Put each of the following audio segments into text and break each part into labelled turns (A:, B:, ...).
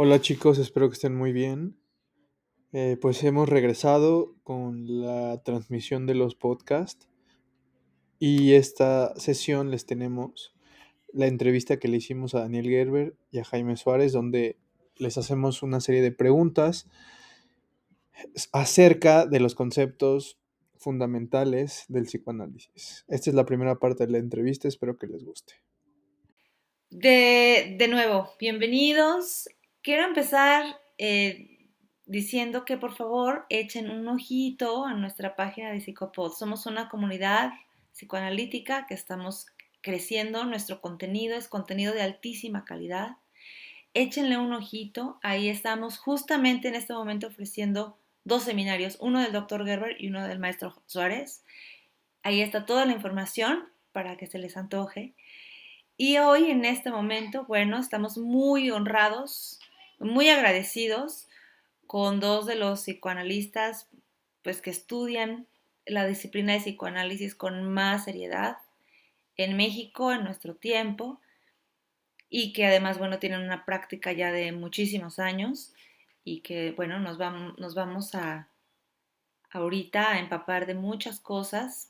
A: Hola chicos, espero que estén muy bien. Eh, pues hemos regresado con la transmisión de los podcasts y esta sesión les tenemos la entrevista que le hicimos a Daniel Gerber y a Jaime Suárez donde les hacemos una serie de preguntas acerca de los conceptos fundamentales del psicoanálisis. Esta es la primera parte de la entrevista, espero que les guste.
B: De, de nuevo, bienvenidos quiero empezar eh, diciendo que por favor echen un ojito a nuestra página de Psicopod. Somos una comunidad psicoanalítica que estamos creciendo. Nuestro contenido es contenido de altísima calidad. Échenle un ojito. Ahí estamos justamente en este momento ofreciendo dos seminarios, uno del doctor Gerber y uno del maestro Suárez. Ahí está toda la información para que se les antoje. Y hoy, en este momento, bueno, estamos muy honrados muy agradecidos con dos de los psicoanalistas pues que estudian la disciplina de psicoanálisis con más seriedad en México en nuestro tiempo y que además bueno tienen una práctica ya de muchísimos años y que bueno nos vamos, nos vamos a ahorita a empapar de muchas cosas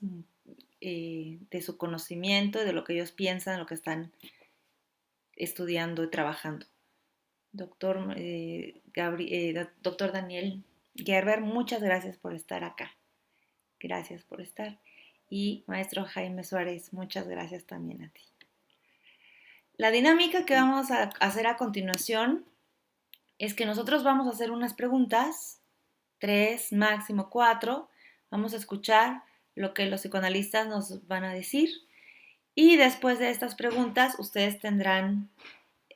B: eh, de su conocimiento de lo que ellos piensan lo que están estudiando y trabajando doctor, eh, eh, doctor Daniel Gerber, muchas gracias por estar acá. Gracias por estar. Y maestro Jaime Suárez, muchas gracias también a ti. La dinámica que vamos a hacer a continuación es que nosotros vamos a hacer unas preguntas, tres, máximo cuatro. Vamos a escuchar lo que los psicoanalistas nos van a decir. Y después de estas preguntas, ustedes tendrán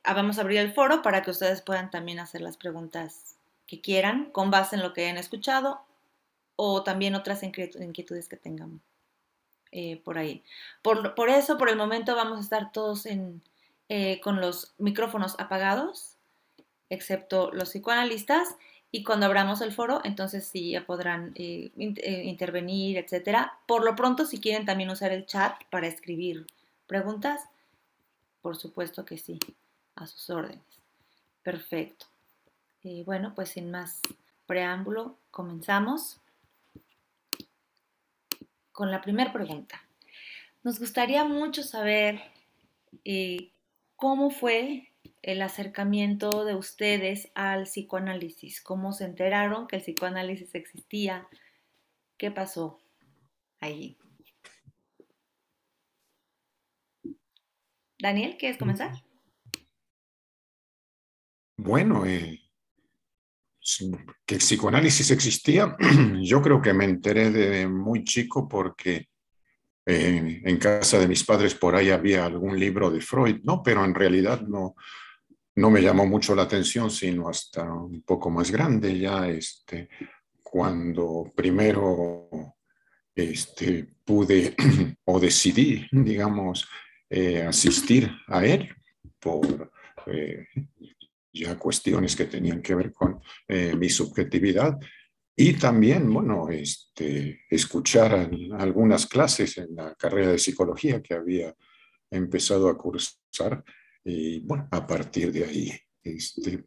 B: vamos a abrir el foro para que ustedes puedan también hacer las preguntas que quieran con base en lo que hayan escuchado o también otras inquietudes que tengan eh, por ahí. Por, eso, por el momento, vamos a estar todos eh, con los micrófonos apagados, excepto los psicoanalistas. Y cuando abramos el foro, entonces sí ya podrán eh, intervenir, etcétera. Por lo pronto, si quieren también usar el chat para escribir preguntas, por supuesto que sí a sus órdenes. Perfecto. Y bueno, pues sin más preámbulo, comenzamos con la primera pregunta. Nos gustaría mucho saber eh, cómo fue el acercamiento de ustedes al psicoanálisis, cómo se enteraron que el psicoanálisis existía, qué pasó allí. Daniel, ¿quieres comenzar?
C: Bueno, eh, que el psicoanálisis existía, yo creo que me enteré de muy chico porque eh, en casa de mis padres por ahí había algún libro de Freud, ¿no? Pero en realidad no, no me llamó mucho la atención, sino hasta un poco más grande ya, este, cuando primero este, pude o decidí, digamos, eh, asistir a él por ya cuestiones que tenían que ver con eh, mi subjetividad. Y también, bueno, este, escuchar algunas clases en la carrera de psicología que había empezado a cursar. Y bueno, a partir de ahí, este,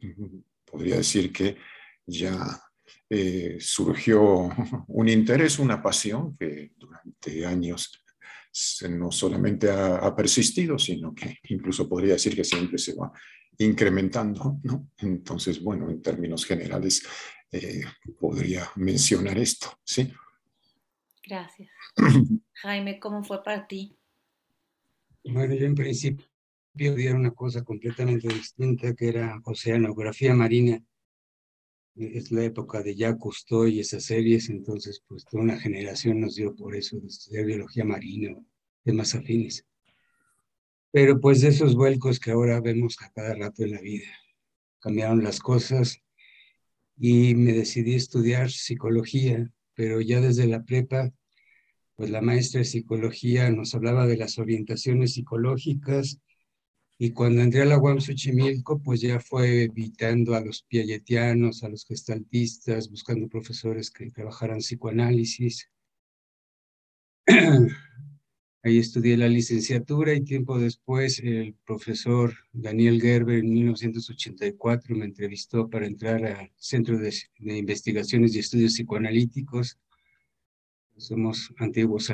C: podría decir que ya eh, surgió un interés, una pasión que durante años no solamente ha, ha, persistido, sino que incluso podría decir que siempre se va incrementando, ¿no? Entonces, bueno, en términos generales, eh, podría mencionar esto, ¿sí?
B: Gracias. Jaime, ¿cómo fue para ti?
D: Bueno, yo en principio vi una cosa completamente distinta, que era oceanografía marina. Es la época de Jacques Cousteau y esas series, entonces, pues toda una generación nos dio por eso de estudiar biología marina, temas afines pero pues de esos vuelcos que ahora vemos a cada rato en la vida. Cambiaron las cosas y me decidí estudiar psicología, pero ya desde la prepa, pues la maestra de psicología nos hablaba de las orientaciones psicológicas y cuando entré a la UAM Xochimilco, pues ya fue evitando a los piagetianos, a los gestaltistas, buscando profesores que trabajaran psicoanálisis. Ahí estudié la licenciatura y tiempo después el profesor Daniel Gerber en 1984 me entrevistó para entrar al Centro de, Investigaciones y Estudios Psicoanalíticos. Somos antiguos,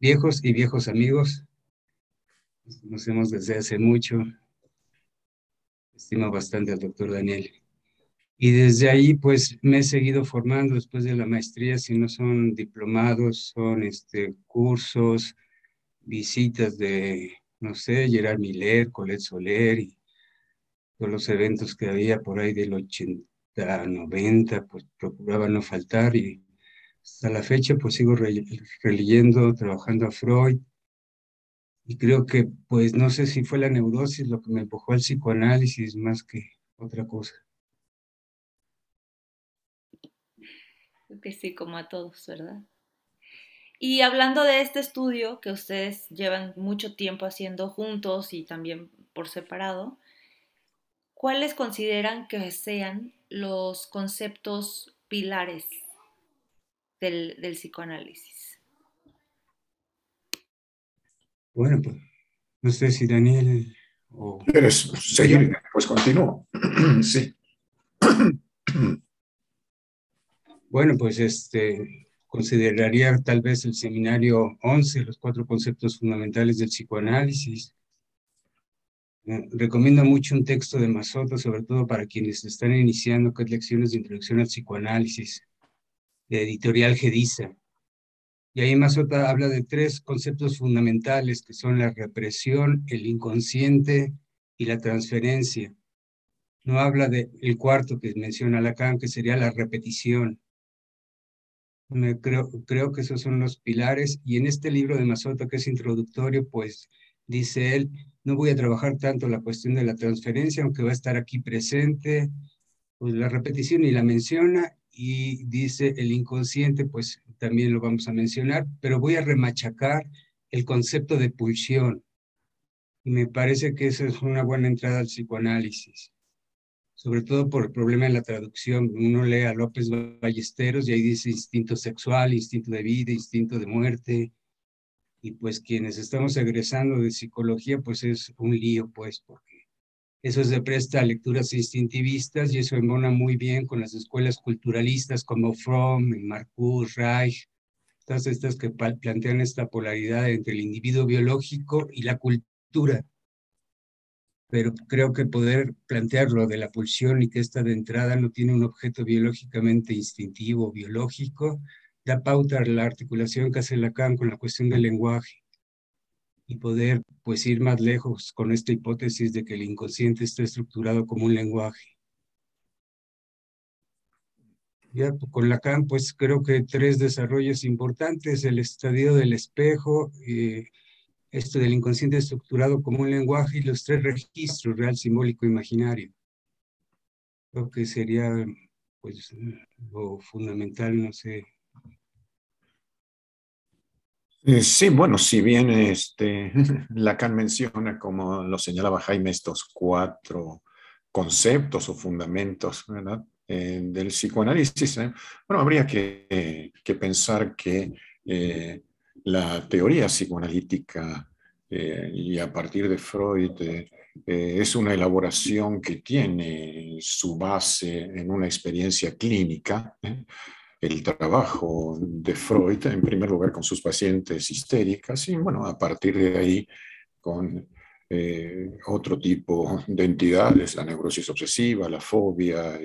D: viejos y viejos amigos. Nos conocemos desde hace mucho. Estimo bastante al doctor Daniel. Y desde ahí, pues, me he seguido formando después de la maestría, si no son diplomados, son este, cursos, visitas de, no sé, Gerard Miller, Colette Soler y todos los eventos que había por ahí del 80, 90, pues procuraba no faltar y hasta la fecha pues sigo releyendo, trabajando a Freud y creo que pues no sé si fue la neurosis lo que me empujó al psicoanálisis más que otra cosa.
B: Que sí, como a todos, ¿verdad? Y hablando de este estudio que ustedes llevan mucho tiempo haciendo juntos y también por separado, ¿cuáles consideran que sean los conceptos pilares del, psicoanálisis?
D: Bueno, pues no sé si Daniel
C: o... ¿Quieres seguir? Pues continúo. sí.
D: Bueno, pues este, consideraría tal vez el seminario 11, los cuatro conceptos fundamentales del psicoanálisis. Eh, recomiendo mucho un texto de Mazota, sobre todo para quienes están iniciando, que es Lecciones de Introducción al Psicoanálisis, de editorial Gedisa. Y ahí Mazota habla de tres conceptos fundamentales, que son la represión, el inconsciente y la transferencia. No habla del el cuarto que menciona Lacan, que sería la repetición creo, creo que esos son los pilares. Y en este libro de Mazota, que es introductorio, pues dice él, no voy a trabajar tanto la cuestión de la transferencia, aunque va a estar aquí presente, pues la repetición y la menciona, y dice el inconsciente, pues también lo vamos a mencionar, pero voy a remachacar el concepto de pulsión. Y me parece que esa es una buena entrada al psicoanálisis sobre todo por el problema de la traducción. Uno lee a López Ballesteros y ahí dice instinto sexual, instinto de vida, instinto de muerte. Y pues quienes estamos egresando de psicología, pues es un lío, pues, porque eso se presta a lecturas instintivistas y eso embona muy bien con las escuelas culturalistas como Fromm, Marcuse, Reich, todas estas que plantean esta polaridad entre el individuo biológico y la cultura pero creo que poder plantearlo de la pulsión y que esta de entrada no tiene un objeto biológicamente instintivo, biológico, da pauta a la articulación que hace Lacan con la cuestión del lenguaje y poder pues ir más lejos con esta hipótesis de que el inconsciente está estructurado como un lenguaje. Ya con Lacan pues creo que tres desarrollos importantes, el estadio del espejo, eh, esto del inconsciente estructurado como un lenguaje y los tres registros, real, simbólico, imaginario. Creo que sería pues lo fundamental, no sé.
C: Eh, sí, bueno, si bien este, Lacan menciona, como lo señalaba Jaime, estos cuatro conceptos o fundamentos ¿verdad? Eh, del psicoanálisis, ¿eh? bueno, habría que, que pensar que la teoría psicoanalítica eh, y a partir de Freud eh, es una elaboración que tiene su base en una experiencia clínica. ¿eh? El trabajo de Freud, en primer lugar con sus pacientes histéricas y bueno, a partir de ahí con otro tipo de entidades, la neurosis obsesiva, la fobia,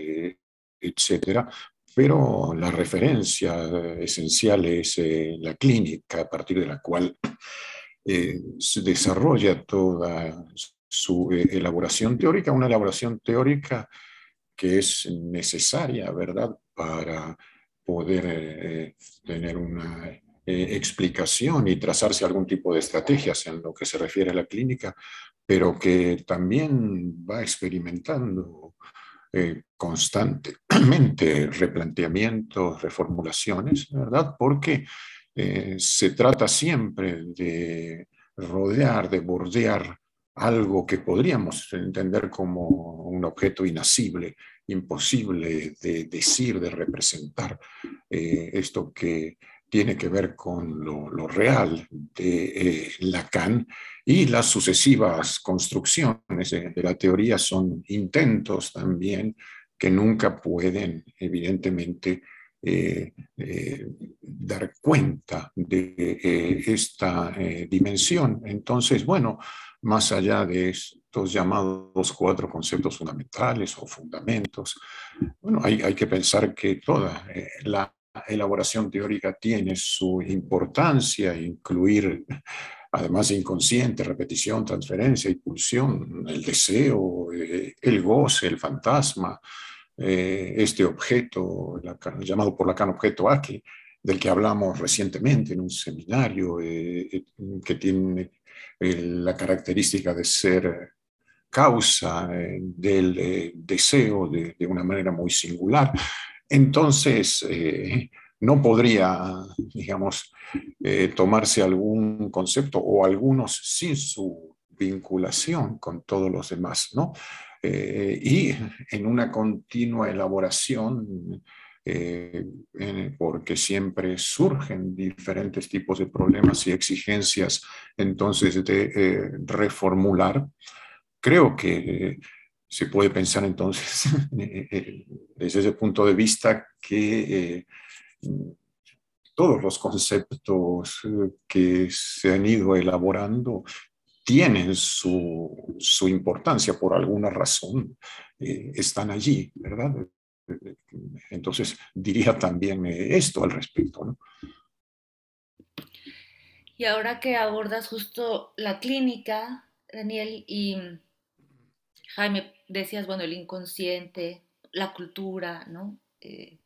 C: etcétera, pero la referencia esencial es eh, la clínica a partir de la cual eh, se desarrolla toda su eh, elaboración teórica, una elaboración teórica que es necesaria, ¿verdad?, para poder tener una explicación y trazarse algún tipo de estrategias en lo que se refiere a la clínica, pero que también va experimentando eh, constantemente replanteamientos, reformulaciones, ¿verdad? Porque eh, se trata siempre de rodear, de bordear algo que podríamos entender como un objeto inasible, imposible de decir, de representar, eh, esto que tiene que ver con lo, real de eh, Lacan y las sucesivas construcciones de, la teoría son intentos también que nunca pueden, evidentemente, eh, eh, dar cuenta de esta dimensión. Entonces, bueno, más allá de estos llamados cuatro conceptos fundamentales o fundamentos, bueno, hay, hay que pensar que toda la elaboración teórica tiene su importancia, incluir además de inconsciente, repetición, transferencia, impulsión, el deseo, eh, el goce, el fantasma, eh, este objeto llamado por Lacan objeto aquí, del que hablamos recientemente en un seminario, eh, que tiene la característica de ser causa del deseo de, de, una manera muy singular. Entonces, eh, no podría, digamos, eh, tomarse algún concepto o algunos sin su vinculación con todos los demás, ¿no? Eh, y en una continua elaboración, porque siempre surgen diferentes tipos de problemas y exigencias, entonces, de reformular, creo que se puede pensar entonces eh, eh, desde ese punto de vista que eh, todos los conceptos que se han ido elaborando tienen su, su importancia por alguna razón, están allí, ¿verdad? Entonces diría también esto al respecto. ¿no?
B: Y ahora que abordas justo la clínica, Daniel, y Jaime, decías, bueno, el inconsciente, la cultura, ¿no? Eh,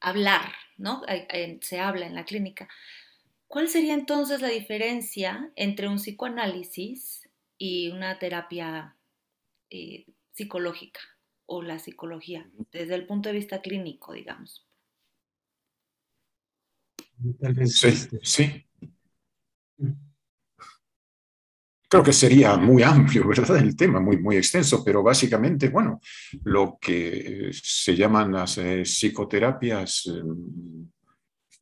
B: hablar, ¿no? se habla en la clínica. ¿Cuál sería entonces la diferencia entre un psicoanálisis y una terapia eh, psicológica o la psicología, desde el punto de vista clínico, digamos?
C: sí, este, sí. Creo que sería muy amplio, ¿verdad? El tema, muy, muy extenso, pero básicamente, bueno, lo que se llaman las eh, psicoterapias em,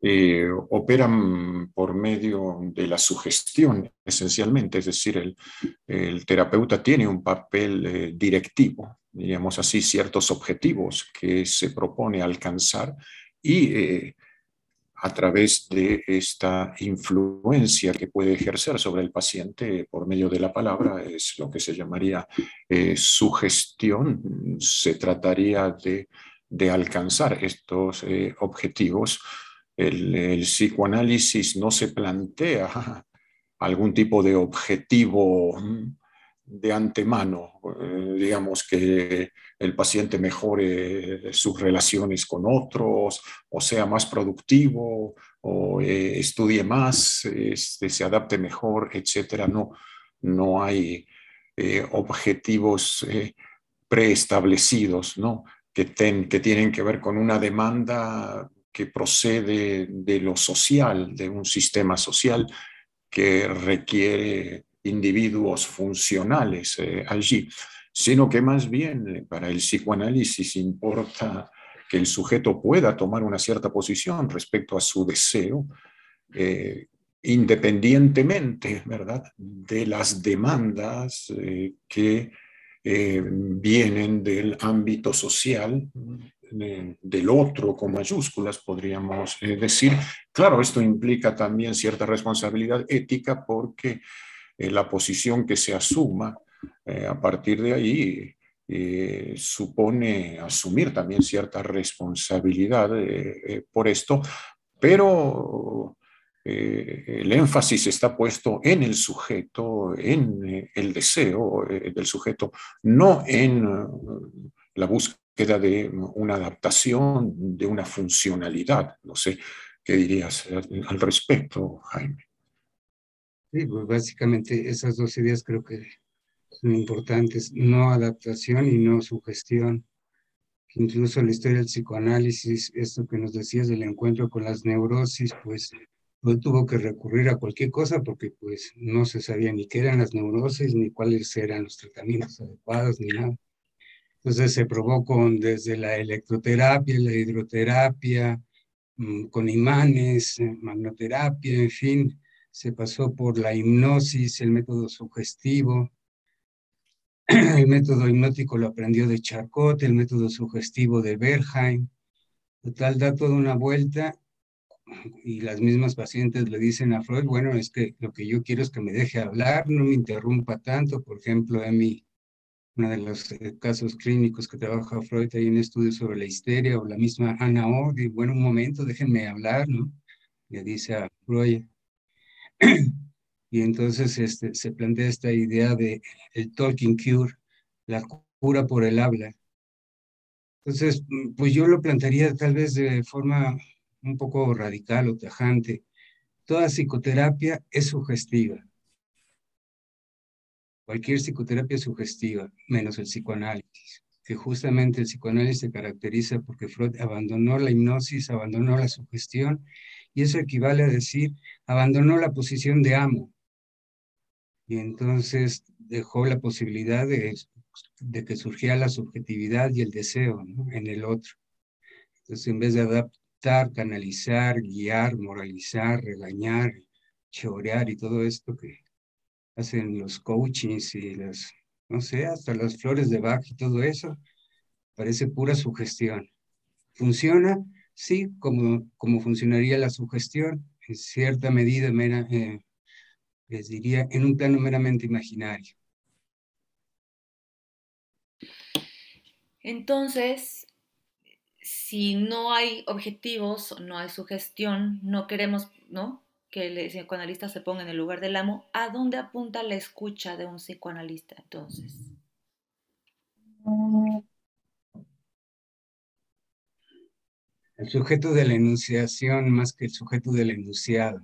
C: eh, operan por medio de la sugestión, esencialmente, es decir, el, terapeuta tiene un papel eh, directivo, diríamos así, ciertos objetivos que se propone alcanzar y a través de esta influencia que puede ejercer sobre el paciente por medio de la palabra, es lo que se llamaría eh, sugestión. Se trataría de, alcanzar estos eh, objetivos. el psicoanálisis no se plantea algún tipo de objetivo de antemano, eh, digamos que el paciente mejore sus relaciones con otros, o sea más productivo, o eh, estudie más, este, se adapte mejor, etcétera. No, no hay eh, objetivos preestablecidos, ¿no? Que, que tienen que ver con una demanda que procede de lo social, de un sistema social que requiere individuos funcionales eh, allí, sino que más bien eh, para el psicoanálisis importa que el sujeto pueda tomar una cierta posición respecto a su deseo, eh, independientemente, ¿verdad?, de las demandas que vienen del ámbito social, del otro con mayúsculas, podríamos decir. Claro, esto implica también cierta responsabilidad ética porque eh, la posición que se asuma eh, a partir de ahí eh, supone asumir también cierta responsabilidad por esto, pero el énfasis está puesto en el sujeto, en el deseo del sujeto, no en la búsqueda de una adaptación, de una funcionalidad. No sé qué dirías al respecto, Jaime.
D: Sí, pues básicamente esas dos ideas creo que son importantes, no adaptación y no sugestión. Incluso la historia del psicoanálisis, esto que nos decías del encuentro con las neurosis, pues no tuvo que recurrir a cualquier cosa porque pues no se sabía ni qué eran las neurosis, ni cuáles eran los tratamientos adecuados, ni nada. Entonces se probó con desde la electroterapia, la hidroterapia, mm, con imanes, eh, magnoterapia, en fin, se pasó por la hipnosis, el método sugestivo. El método hipnótico lo aprendió de Charcot, el método sugestivo de Berheim. Total, da toda una vuelta y las mismas pacientes le dicen a Freud, bueno, es que lo que yo quiero es que me deje hablar, no me interrumpa tanto. Por ejemplo, Emi, uno de los eh, casos clínicos que trabaja Freud, hay un estudio sobre la histeria, o la misma Ana O, bueno, un momento, déjenme hablar, ¿no? Le dice a Freud. y entonces este, se plantea esta idea de el talking cure, la cura por el habla. Entonces, pues yo lo plantearía tal vez de forma un poco radical o tajante, toda psicoterapia es sugestiva. Cualquier psicoterapia es sugestiva, menos el psicoanálisis, que justamente el psicoanálisis se caracteriza porque Freud abandonó la hipnosis, abandonó la sugestión, y eso equivale a decir, abandonó la posición de amo. Y entonces dejó la posibilidad de, que surgiera la subjetividad y el deseo en el otro. Entonces, en vez de adaptar canalizar, guiar, moralizar, regañar, chorear y todo esto que hacen los coachings y las, no sé, hasta las flores de Bach y todo eso, parece pura sugestión. ¿Funciona? Sí, como, como funcionaría la sugestión, en cierta medida, mera, eh, les diría, en un plano meramente imaginario.
B: Entonces, si no hay objetivos, no hay sugestión, no queremos, ¿no? Que el psicoanalista se ponga en el lugar del amo, ¿a dónde apunta la escucha de un psicoanalista entonces?
D: El sujeto de la enunciación más que el sujeto del enunciado.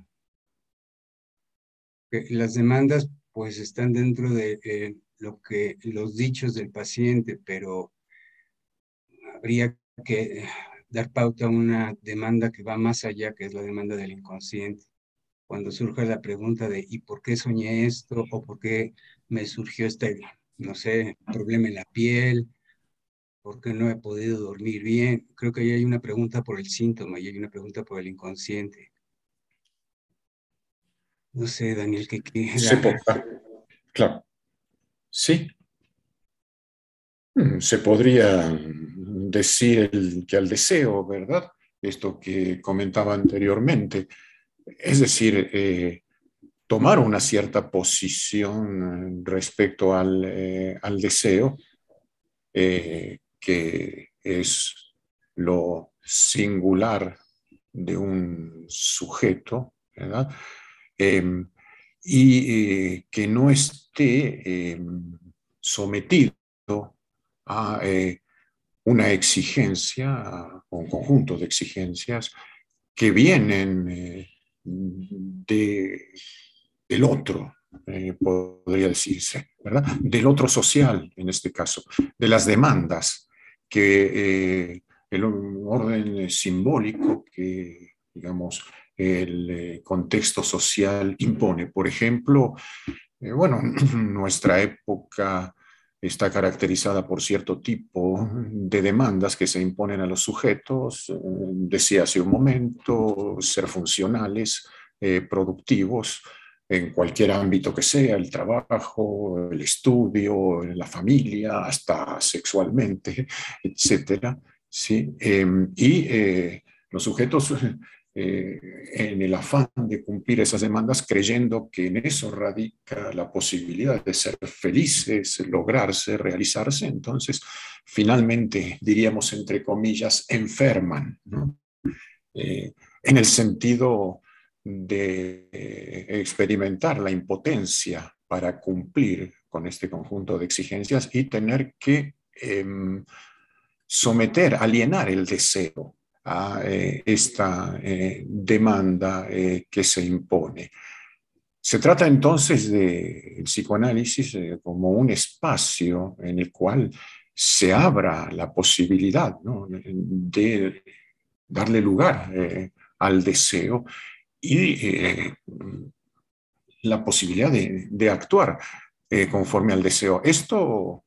D: Las demandas pues están dentro de eh, lo que los dichos del paciente, pero habría que dar pauta a una demanda que va más allá, que es la demanda del inconsciente. Cuando surge la pregunta de ¿y por qué soñé esto? ¿O por qué me surgió este, no sé, problema en la piel? ¿Por qué no he podido dormir bien? Creo que ahí hay una pregunta por el síntoma y hay una pregunta por el inconsciente. No sé, Daniel, ¿qué queda?
C: claro. Sí. Mm, se podría decir que al deseo, ¿verdad? Esto que comentaba anteriormente. Es decir, eh, tomar una cierta posición respecto al, eh, deseo, eh, que es lo singular de un sujeto, ¿verdad? Em, y que no esté em, sometido a una exigencia un conjunto de exigencias que vienen eh, de, del otro, eh, podría decirse, ¿verdad? Del otro social, en este caso, de las demandas que eh, el orden simbólico que, digamos, el contexto social impone. Por ejemplo, bueno, nuestra época está caracterizada por cierto tipo de demandas que se imponen a los sujetos, eh, decía hace un momento, ser funcionales, eh, productivos, en cualquier ámbito que sea, el trabajo, el estudio, la familia, hasta sexualmente, etc. ¿sí? Em, y eh, los sujetos eh, en el afán de cumplir esas demandas, creyendo que en eso radica la posibilidad de ser felices, lograrse, realizarse, entonces finalmente, diríamos entre comillas, enferman, eh, en el sentido de experimentar la impotencia para cumplir con este conjunto de exigencias y tener que em, someter, alienar el deseo a eh, esta eh, demanda eh, que se impone. Se trata entonces del psicoanálisis como un espacio en el cual se abra la posibilidad de darle lugar al deseo y la posibilidad de, actuar conforme al deseo. Esto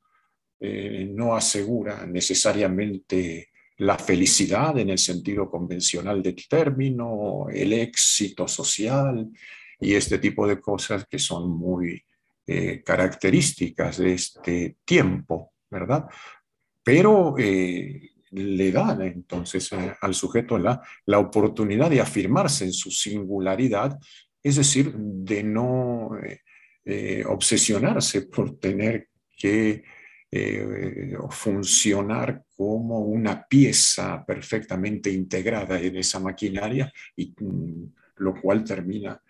C: no asegura necesariamente la felicidad en el sentido convencional del término, el éxito social y este tipo de cosas que son muy eh, características de este tiempo, ¿verdad? Pero eh, le dan entonces eh, al sujeto la, la oportunidad de afirmarse en su singularidad, es decir, de no obsesionarse por tener que eh, funcionar como una pieza perfectamente integrada en esa maquinaria, y mm, lo cual termina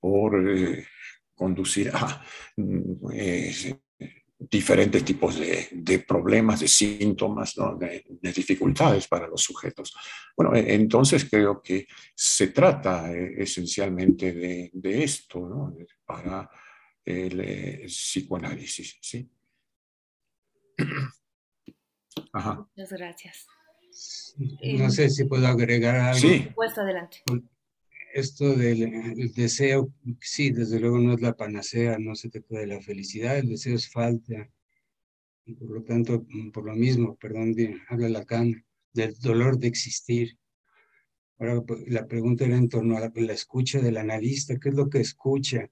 C: por eh, conducir a mm, eh, diferentes tipos de, problemas, de síntomas, de, dificultades para los sujetos. Bueno, entonces creo que se trata esencialmente de, esto para el psicoanálisis. ¿sí?
B: Muchas gracias.
D: No sé si puedo agregar algo.
C: Sí.
B: Pues adelante.
D: Esto del deseo, sí, desde luego no es la panacea, no se trata de la felicidad, el deseo es falta. Y por lo tanto, por lo mismo, perdón, habla Lacan, del dolor de existir. Ahora, pues, la pregunta era en torno a la, la escucha del analista, ¿qué es lo que escucha?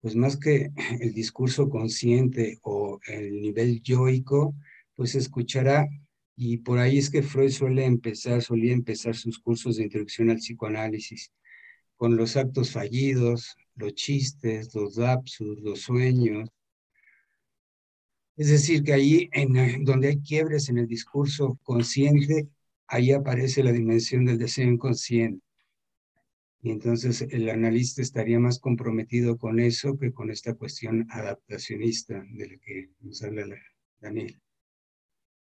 D: pues más que el discurso consciente o el nivel yoico, pues escuchará, y por ahí es que Freud suele empezar, solía empezar sus cursos de introducción al psicoanálisis, con los actos fallidos, los chistes, los lapsus, los sueños. Es decir, que ahí, en donde hay quiebres en el discurso consciente, ahí aparece la dimensión del deseo inconsciente. Y entonces el analista estaría más comprometido con eso que con esta cuestión adaptacionista de la que nos habla Daniel.